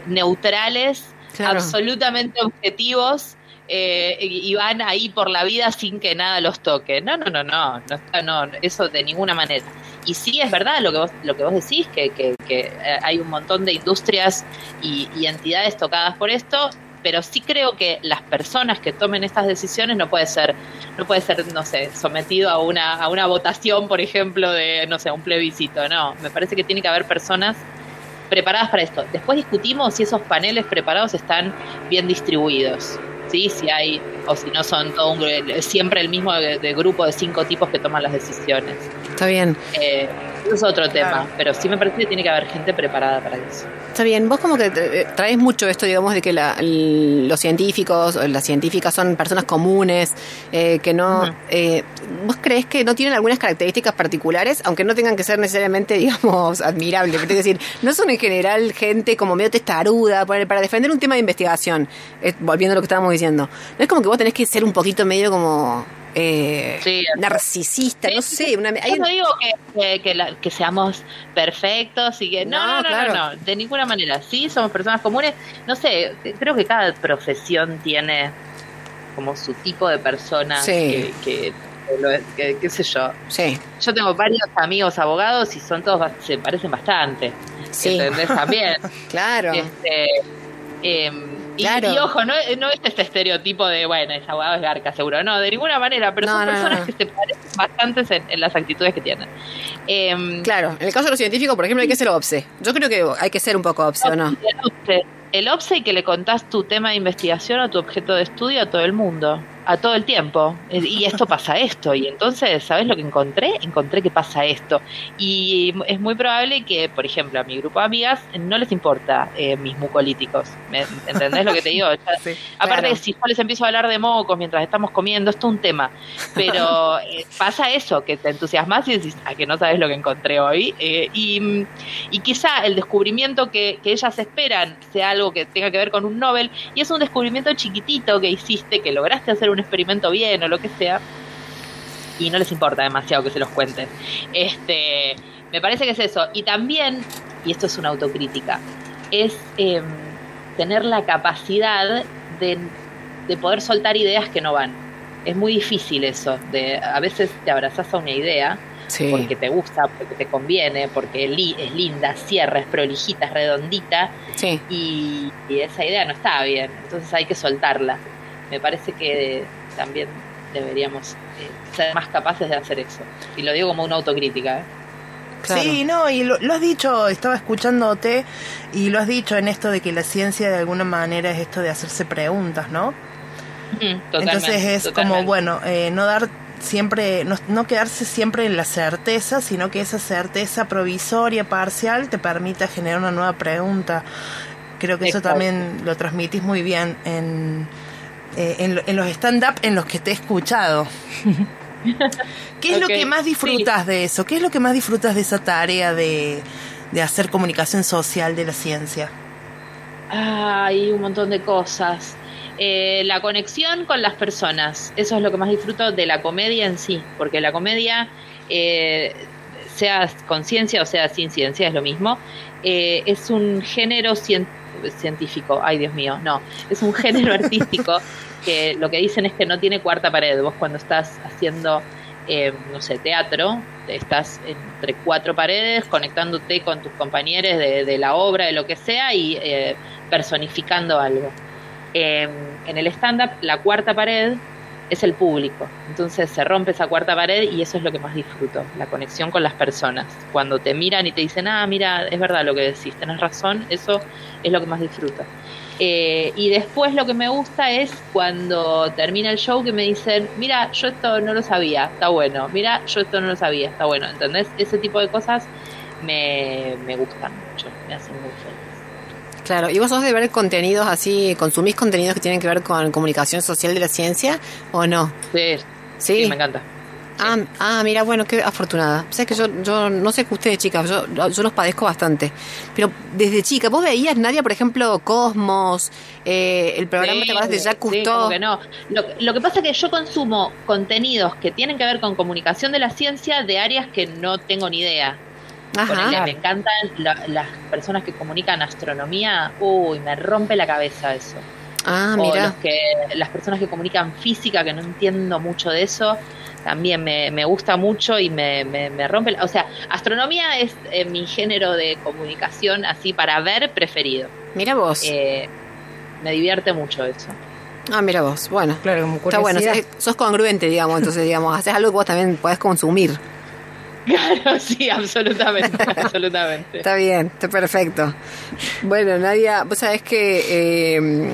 neutrales, Claro. absolutamente objetivos. Eh, y van ahí por la vida sin que nada los toque. No, no, no, no, no, no, eso de ninguna manera. Y sí es verdad lo que vos, lo que vos decís, que, que, que eh, hay un montón de industrias y, y entidades tocadas por esto, pero sí creo que las personas que tomen estas decisiones no puede ser, no puede ser, no sé, sometido a una, a una votación, por ejemplo, de, no sé, un plebiscito. No, me parece que tiene que haber personas preparadas para esto. Después discutimos si esos paneles preparados están bien distribuidos. ¿Sí? Si hay, o si no son todo un, siempre el mismo de, de grupo de cinco tipos que toman las decisiones. Está bien. Eh, es otro tema, Claro. pero sí me parece que tiene que haber gente preparada para eso. Está bien, vos como que tra- traes mucho esto, digamos, de que la- los científicos, o las científicas son personas comunes, eh, que no... Eh, ¿Vos crees que no tienen algunas características particulares, aunque no tengan que ser necesariamente, digamos, admirables? Pero es decir, no son en general gente como medio testaruda, para defender un tema de investigación, eh, volviendo a lo que estábamos diciendo. No es como que vos tenés que ser un poquito medio como... Eh, Sí. narcisista, no sé, una, Yo no digo que, que, que la- que seamos perfectos y que no, No, no, no, claro. no, no, de ninguna manera. Sí, somos personas comunes. No sé, creo que cada profesión tiene como su tipo de persona Sí. que, qué sé yo. Sí, Yo tengo varios amigos abogados y son todos, se parecen bastante. Sí. ¿Entendés? También. claro. Este, em, y, Claro. y ojo, no, no es este estereotipo de, bueno, es abogado es garca, seguro. No, de ninguna manera, pero No, son no, personas que se parecen bastantes en, en las actitudes que tienen. Em, Claro, en el caso de los científicos, por ejemplo, hay que ser obse. Yo creo que hay que ser un poco obse, ¿o no? El OPSE, el OPSE y que le contás tu tema de investigación o tu objeto de estudio a todo el mundo, a todo el tiempo. Eh, Y esto pasa esto. Y entonces, ¿sabes lo que encontré? Encontré que pasa esto. Y es muy probable que, por ejemplo, a mi grupo de amigas no les importa eh, mis mucolíticos. ¿Me entendés lo que te digo? Sí, Aparte, claro. si yo les empiezo a hablar de mocos mientras estamos comiendo, esto es un tema. Pero eh, pasa eso, que te entusiasmas y decís, ah, que no sabes lo que encontré hoy. Eh, y, y quizá el descubrimiento que, que ellas esperan sea algo que tenga que ver con un Nobel, y es un descubrimiento chiquitito que hiciste, que lograste hacer un experimento bien o lo que sea, y no les importa demasiado que se los cuenten. Este, me parece que es eso. Y también, y esto es una autocrítica, es em, tener la capacidad de, de poder soltar ideas que no van. Es muy difícil eso, de a veces te abrazas a una idea Sí. porque te gusta, porque te conviene, porque es li- es linda, cierra, es prolijita, es redondita, Sí. y, y esa idea no está bien, entonces hay que soltarla. Me parece que también deberíamos eh, ser más capaces de hacer eso. Y lo digo como una autocrítica. ¿eh? Claro. Sí, no, y lo, lo has dicho, estaba escuchándote y lo has dicho en esto de que la ciencia de alguna manera es esto de hacerse preguntas, ¿no? Mm, totalmente, Entonces es como, bueno, eh, no dar siempre, no, no quedarse siempre en la certeza, sino que esa certeza provisoria, parcial, te permita generar una nueva pregunta. Creo que eso también lo transmitís muy bien en, eh, en, en los stand-up en los que te he escuchado. ¿Qué es lo que más disfrutas de eso? ¿Qué es lo que más disfrutas de esa tarea de, de hacer comunicación social de la ciencia? Hay un montón de cosas. Eh, la conexión con las personas, eso es lo que más disfruto de la comedia en sí, porque la comedia, eh, sea con ciencia o sea sin ciencia, es lo mismo, eh, es un género cien- científico, ay Dios mío, no, es un género artístico que lo que dicen es que no tiene cuarta pared. Vos cuando estás haciendo, eh, no sé, teatro, estás entre cuatro paredes conectándote con tus compañeros de, de la obra, de lo que sea, y eh, personificando algo. Eh, en el stand-up, la cuarta pared es el público. Entonces se rompe esa cuarta pared y eso es lo que más disfruto, la conexión con las personas. Cuando te miran y te dicen, ah, mira, es verdad lo que decís, tenés razón, eso es lo que más disfruto. Eh, y después lo que me gusta es cuando termina el show que me dicen, mira, yo esto no lo sabía, está bueno, mira, yo esto no lo sabía, está bueno, ¿entendés? Ese tipo de cosas me, me gustan mucho, me hacen muy feliz. Claro, ¿y vos sos de ver contenidos así, consumís contenidos que tienen que ver con comunicación social de la ciencia o no? Sí, Sí. sí, me encanta. Ah, ah, mira, bueno, qué afortunada. O sea, que yo, yo no sé que ustedes, chicas, yo, yo los padezco bastante. Pero desde chica, ¿vos veías, Nadia, por ejemplo, Cosmos, eh, el programa, Sí, ¿te acordás de Jacques sí, Cousteau? como que no. Lo, lo que pasa es que yo consumo contenidos que tienen que ver con comunicación de la ciencia de áreas que no tengo ni idea. Ponele, me encantan la- las personas que comunican astronomía. Uy, me rompe la cabeza eso. Ah, o mira. los que, las personas que comunican física, que no entiendo mucho de eso, también me, me gusta mucho y me, me, me rompe. la- o sea, astronomía es eh, mi género de comunicación así para ver preferido. Mira vos. Eh, me divierte mucho eso. ah, mira vos. Bueno. Claro, como Está bueno, sos, sos congruente, digamos, entonces, digamos, haces algo que vos también podés consumir. Claro, sí, absolutamente, absolutamente. Está bien, está perfecto. Bueno, Nadia, vos sabés que eh,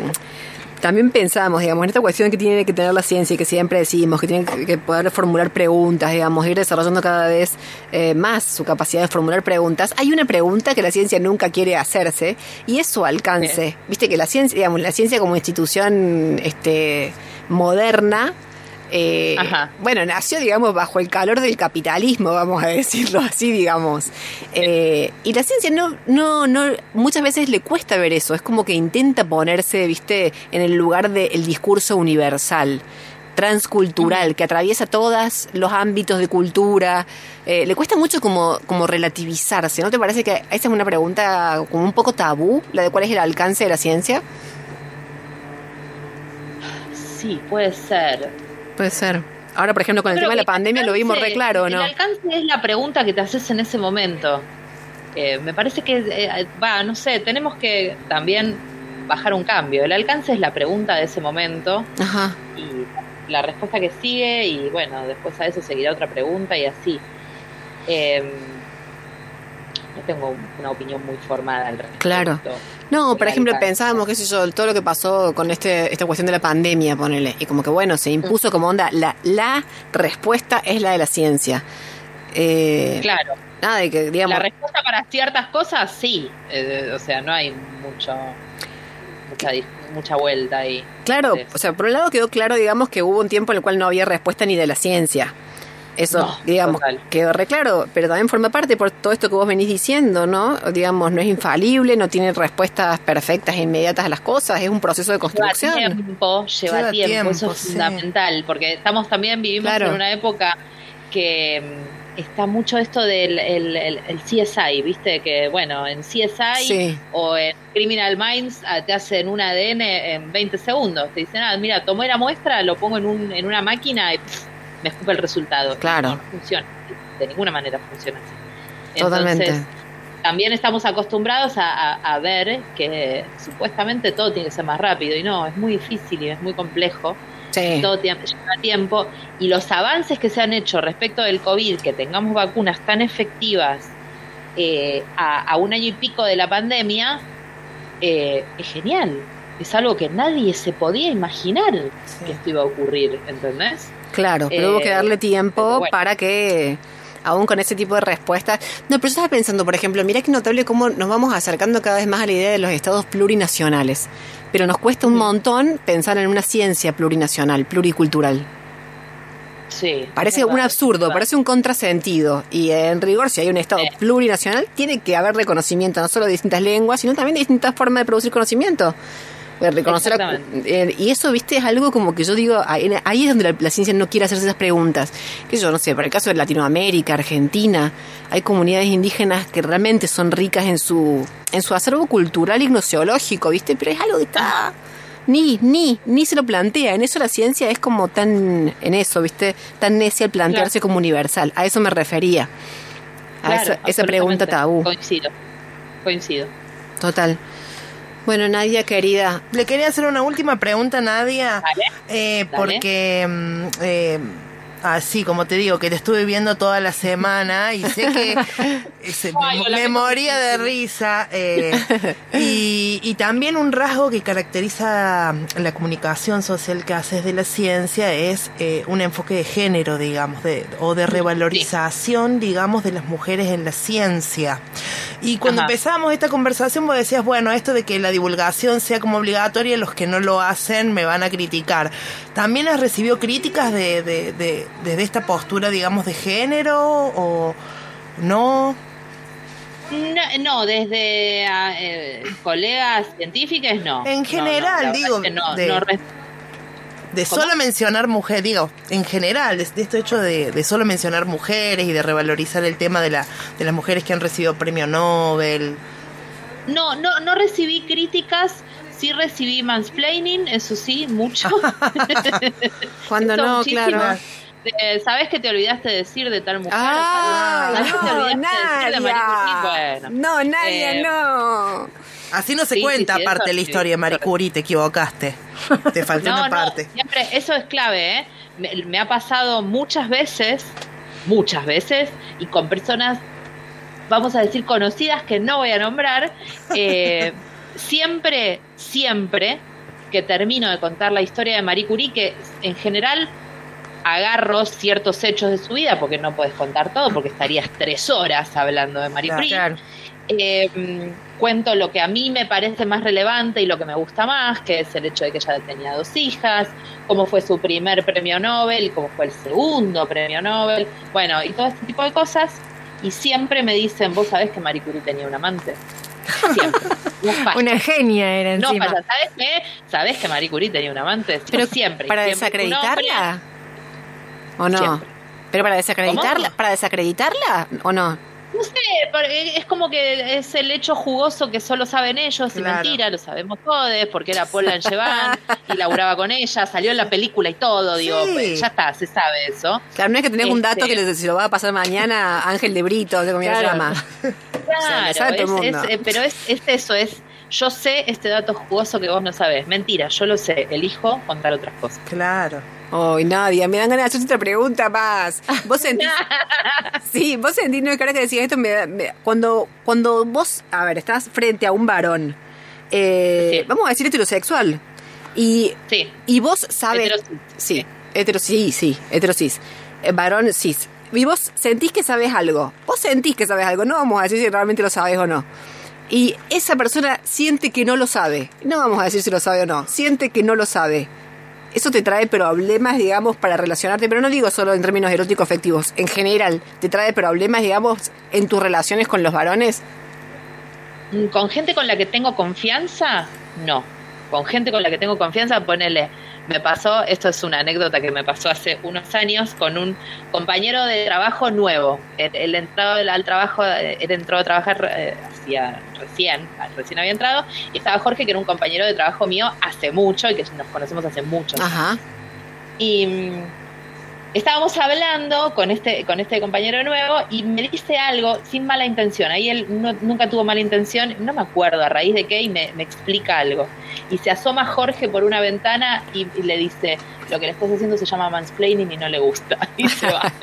también pensamos, digamos, en esta cuestión que tiene que tener la ciencia y que siempre decimos, que tiene que- poder formular preguntas, digamos, ir desarrollando cada vez eh, más su capacidad de formular preguntas. Hay una pregunta que la ciencia nunca quiere hacerse y es su alcance. Viste que la ciencia, digamos, la ciencia como institución este, moderna, eh, Ajá. bueno, nació, digamos, bajo el calor del capitalismo, vamos a decirlo así, digamos. Eh, y la ciencia no, no, no, muchas veces le cuesta ver eso. Es como que intenta ponerse, viste, en el lugar del discurso universal, transcultural, que atraviesa todos los ámbitos de cultura. Eh, le cuesta mucho como, como relativizarse. ¿No te parece que esa es una pregunta como un poco tabú, la de cuál es el alcance de la ciencia? Sí, puede ser. Puede ser. Ahora, por ejemplo, con el Creo tema de la pandemia lo vimos re claro, ¿no? El alcance es la pregunta que te haces en ese momento. Eh, me parece que, eh, va, no sé, tenemos que también bajar un cambio. El alcance es la pregunta de ese momento Ajá. y la respuesta que sigue y bueno, después a eso seguirá otra pregunta y así. Eh, no tengo una opinión muy formada al respecto. Claro. No, por ejemplo, pensábamos, qué sé yo, todo lo que pasó con este esta cuestión de la pandemia, ponele, y como que bueno, se impuso como onda, la, la respuesta es la de la ciencia. Eh, Claro. Nada de que, digamos, La respuesta para ciertas cosas, sí. Eh, o sea, no hay mucho mucha, mucha vuelta ahí. claro, o sea, por un lado quedó claro, digamos, que hubo un tiempo en el cual no había respuesta ni de la ciencia. Eso, No, digamos, total. quedó re claro, pero también forma parte por todo esto que vos venís diciendo, ¿no? Digamos, no es infalible, no tiene respuestas perfectas e inmediatas a las cosas, es un proceso de Lleva construcción. tiempo, lleva, Lleva tiempo, tiempo, eso es sí. fundamental, porque estamos también, vivimos Claro. en una época que mm, está mucho esto del el, el- el CSI, ¿viste? Que bueno, en CSI Sí. o en Criminal Minds ah, te hacen un ADN en 20 segundos. Te dicen, ah, mira, tomé la muestra, lo pongo en, un, en una máquina y pff, me escupe el resultado. Claro. No, no funciona, de ninguna manera funciona así. Totalmente. Entonces, también estamos acostumbrados a, a- a ver que supuestamente todo tiene que ser más rápido y no, es muy difícil y es muy complejo, Sí. todo lleva tiempo y los avances que se han hecho respecto del COVID, que tengamos vacunas tan efectivas eh, a, a un año y pico de la pandemia, eh, es genial. Es algo que nadie se podía imaginar Sí. que esto iba a ocurrir, ¿entendés? Claro, pero hubo que Eh, darle tiempo bueno. para que, aún con ese tipo de respuestas. No, pero yo estaba pensando, por ejemplo, mira qué notable cómo nos vamos acercando cada vez más a la idea de los estados plurinacionales. Pero nos cuesta un montón pensar en una ciencia plurinacional, pluricultural. Sí. Parece un absurdo, parece un contrasentido. Y en rigor, si hay un estado plurinacional, tiene que haber reconocimiento no solo de distintas lenguas, sino también de distintas formas de producir conocimiento. De reconocer eh, y eso, viste, es algo como que yo digo, ahí, ahí es donde la, la ciencia no quiere hacerse esas preguntas. Que yo no sé, por el caso de Latinoamérica, Argentina, hay comunidades indígenas que realmente son ricas en su, en su acervo cultural y gnoseológico, viste, pero es algo que está ni, ni, ni se lo plantea. En eso la ciencia es como tan, en eso, viste, tan necia al plantearse como universal. A eso me refería. A Claro, esa, esa pregunta tabú. Coincido. Coincido. Total. Bueno, Nadia, querida, Le quería hacer una última pregunta, Nadia, Dale. eh, Dale. porque mm, eh, así como te digo, que te estuve viendo toda la semana y sé que se- Ay, me, moría de risa. eh, y, y también un rasgo que caracteriza la comunicación social que haces de la ciencia es eh, un enfoque de género, digamos, de, o de revalorización, digamos, de las mujeres en la ciencia. Y cuando Ajá. empezamos esta conversación vos decías, bueno, esto de que la divulgación sea como obligatoria, los que no lo hacen me van a criticar. ¿También has recibido críticas de, de, de- desde esta postura, digamos, de género o no? No, no, desde ah, eh, colegas científicos no. En general, no, digo, es que no, de- solo mencionar mujer, digo, en general, de, de esto hecho de, de solo mencionar mujeres y de revalorizar el tema de, la, de las mujeres que han recibido premio Nobel. no, no, no recibí críticas, sí recibí mansplaining, eso sí, mucho. cuando no, muchísimo. claro. De, ¿Sabes que te olvidaste de decir de tal mujer? Ah, ¿Sabes que te no, olvidaste de decir de Marie Nadia. Curie? Bueno, No, Nadia, Eh, no. Así no se Sí, cuenta sí, aparte la sí. historia de Marie Curie, te equivocaste. Te faltó No, una no, parte. siempre, eso es clave, ¿eh? Me, me ha pasado muchas veces, muchas veces, y con personas, vamos a decir, conocidas que no voy a nombrar, eh, siempre, siempre que termino de contar la historia de Marie Curie, que en general agarro ciertos hechos de su vida, porque no puedes contar todo, porque estarías tres horas hablando de Marie Claro. Eh, mm, cuento lo que a mí me parece más relevante y lo que me gusta más, que es el hecho de que ella tenía dos hijas, cómo fue su primer premio Nobel, cómo fue el segundo premio Nobel, bueno, y todo este tipo de cosas. Y siempre me dicen, vos sabés que Marie Curie tenía un amante. Siempre. No. Una genia era No encima. falla. ¿Sabés qué? ¿Sabés que Marie Curie tenía un amante? Pero siempre. para siempre. Desacreditarla o no. Siempre. Pero para desacreditarla, ¿Cómo? para desacreditarla o no. No sé, es como que es el hecho jugoso que solo saben ellos, y mentira, lo sabemos todos, porque era Paul Langevan y laburaba con ella, salió en la película y todo, digo, Sí. pues, ya está, se sabe eso. Claro, no es que tenés un dato Este- que le- se lo va a pasar mañana Ángel de Brito, cómo se Claro. llama. Claro, todo el es- es- eh, pero es, es eso, es yo sé este dato jugoso que vos no sabés. Mentira, yo lo sé, elijo contar otras cosas. Claro. Ay, Nadia, me dan ganas de hacer otra pregunta más. Vos sentís. sí, vos sentís, no, que ahora que decías esto, me me- cuando, cuando vos, a ver, estás frente a un varón, eh, Sí. vamos a decir heterosexual, y, Sí, y vos sabes. Heterosis. Sí, hetero, sí, sí, heterosis. Eh, varón cis. Y vos sentís que sabes algo. Vos sentís que sabes algo. No vamos a decir si realmente lo sabes o no. Y esa persona siente que no lo sabe. No vamos a decir si lo sabe o no. Siente que no lo sabe. Eso te trae problemas, digamos, para relacionarte, pero no digo solo en términos eróticos afectivos, en general, te trae problemas, digamos, en tus relaciones con los varones. Con gente con la que tengo confianza, no. Con gente con la que tengo confianza, ponele. Me pasó, esto es una anécdota que me pasó hace unos años con un compañero de trabajo nuevo. Él, él entró al trabajo, él entró a trabajar eh, hacía recién, recién había entrado, y estaba Jorge, que era un compañero de trabajo mío hace mucho y que nos conocemos hace mucho. Ajá. Y estábamos hablando con este, con este compañero nuevo y me dice algo sin mala intención. Ahí él no- nunca tuvo mala intención, no me acuerdo a raíz de qué, y me, me explica algo. Y se asoma Jorge por una ventana y, y le dice, lo que le estás haciendo se llama mansplaining y no le gusta. Y se va.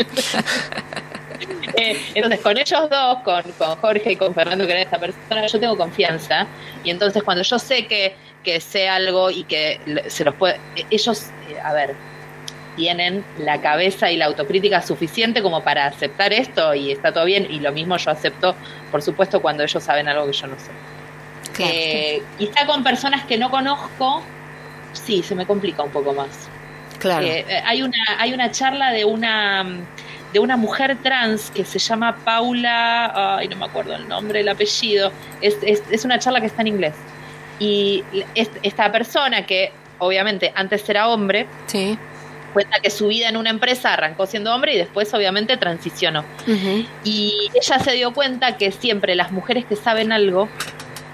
Eh, entonces, con ellos dos, con, con Jorge y con Fernando, que era esta persona, yo tengo confianza. Y entonces, cuando yo sé que, que sé algo y que se los puede. Ellos, eh, a ver, tienen la cabeza y la autocrítica suficiente como para aceptar esto y está todo bien. Y lo mismo yo acepto, por supuesto, cuando ellos saben algo que yo no sé. Claro. Eh, quizá con personas que no conozco, sí, se me complica un poco más. claro. Eh, eh, hay una hay una charla de una de una mujer trans que se llama Paula, ay, no me acuerdo el nombre, el apellido. Es, es, es una charla que está en inglés. Y est- esta persona que obviamente antes era hombre, Sí. Cuenta que su vida en una empresa arrancó siendo hombre y después obviamente transicionó. Y ella se dio cuenta que siempre las mujeres que saben algo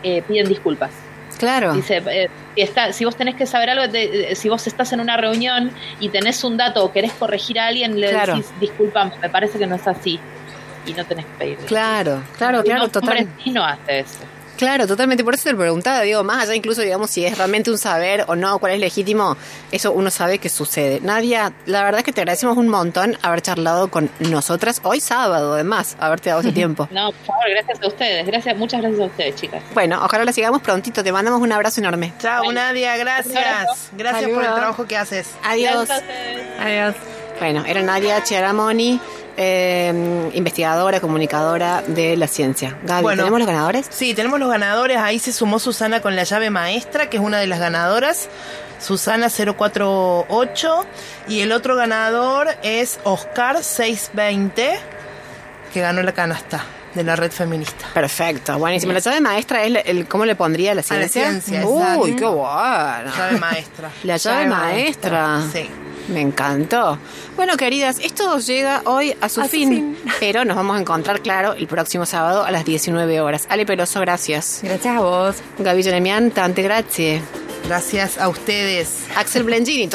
eh, piden disculpas. Claro. Dice, eh, si, está- si vos tenés que saber algo, te- eh, si vos estás en una reunión y tenés un dato o querés corregir a alguien, le Claro. decís, disculpa, me parece que no es así. Y no tenés que pedir. Claro, claro, Y claro, no, total. no hace eso. Claro, totalmente. Por eso te lo preguntaba, digo, más allá incluso, digamos, si es realmente un saber o no, cuál es legítimo, eso uno sabe que sucede. Nadia, la verdad es que te agradecemos un montón haber charlado con nosotras hoy sábado, además, haberte dado ese tiempo. No, por favor, gracias a ustedes. Gracias, muchas gracias a ustedes, chicas. Bueno, ojalá la sigamos prontito. Te mandamos un abrazo enorme. Chao, Bueno. Nadia, Un gracias. abrazo. Gracias por el trabajo que haces. Adiós. Gracias a ustedes. Adiós. Bueno, era Nadia Chiaramoni, eh, investigadora, comunicadora de la ciencia. Gaby, Bueno. ¿tenemos los ganadores? Sí, tenemos los ganadores. Ahí se sumó Susana con la llave maestra, que es una de las ganadoras. Susana 048. Y el otro ganador es Oscar 620, que ganó la canasta de la red feminista. Perfecto, buenísimo. La llave maestra es el, el- cómo le pondría la A la ciencia. ciencia, Uy, exacto. qué bueno. Llave maestra. La llave Llave maestra. Sí. Me encantó. Bueno, queridas, esto llega hoy a su, A su fin, fin. pero nos vamos a encontrar, claro, el próximo sábado a las 19 horas. Ale Peloso, gracias. Gracias a vos. Gaby Jeremian, tante grazie. Gracias a ustedes. Axel Blengini,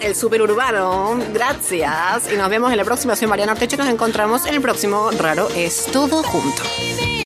el super urbano, gracias. Y nos vemos en la próxima. Soy Mariana Ortecho y nos encontramos en el próximo Raro es Todo Junto.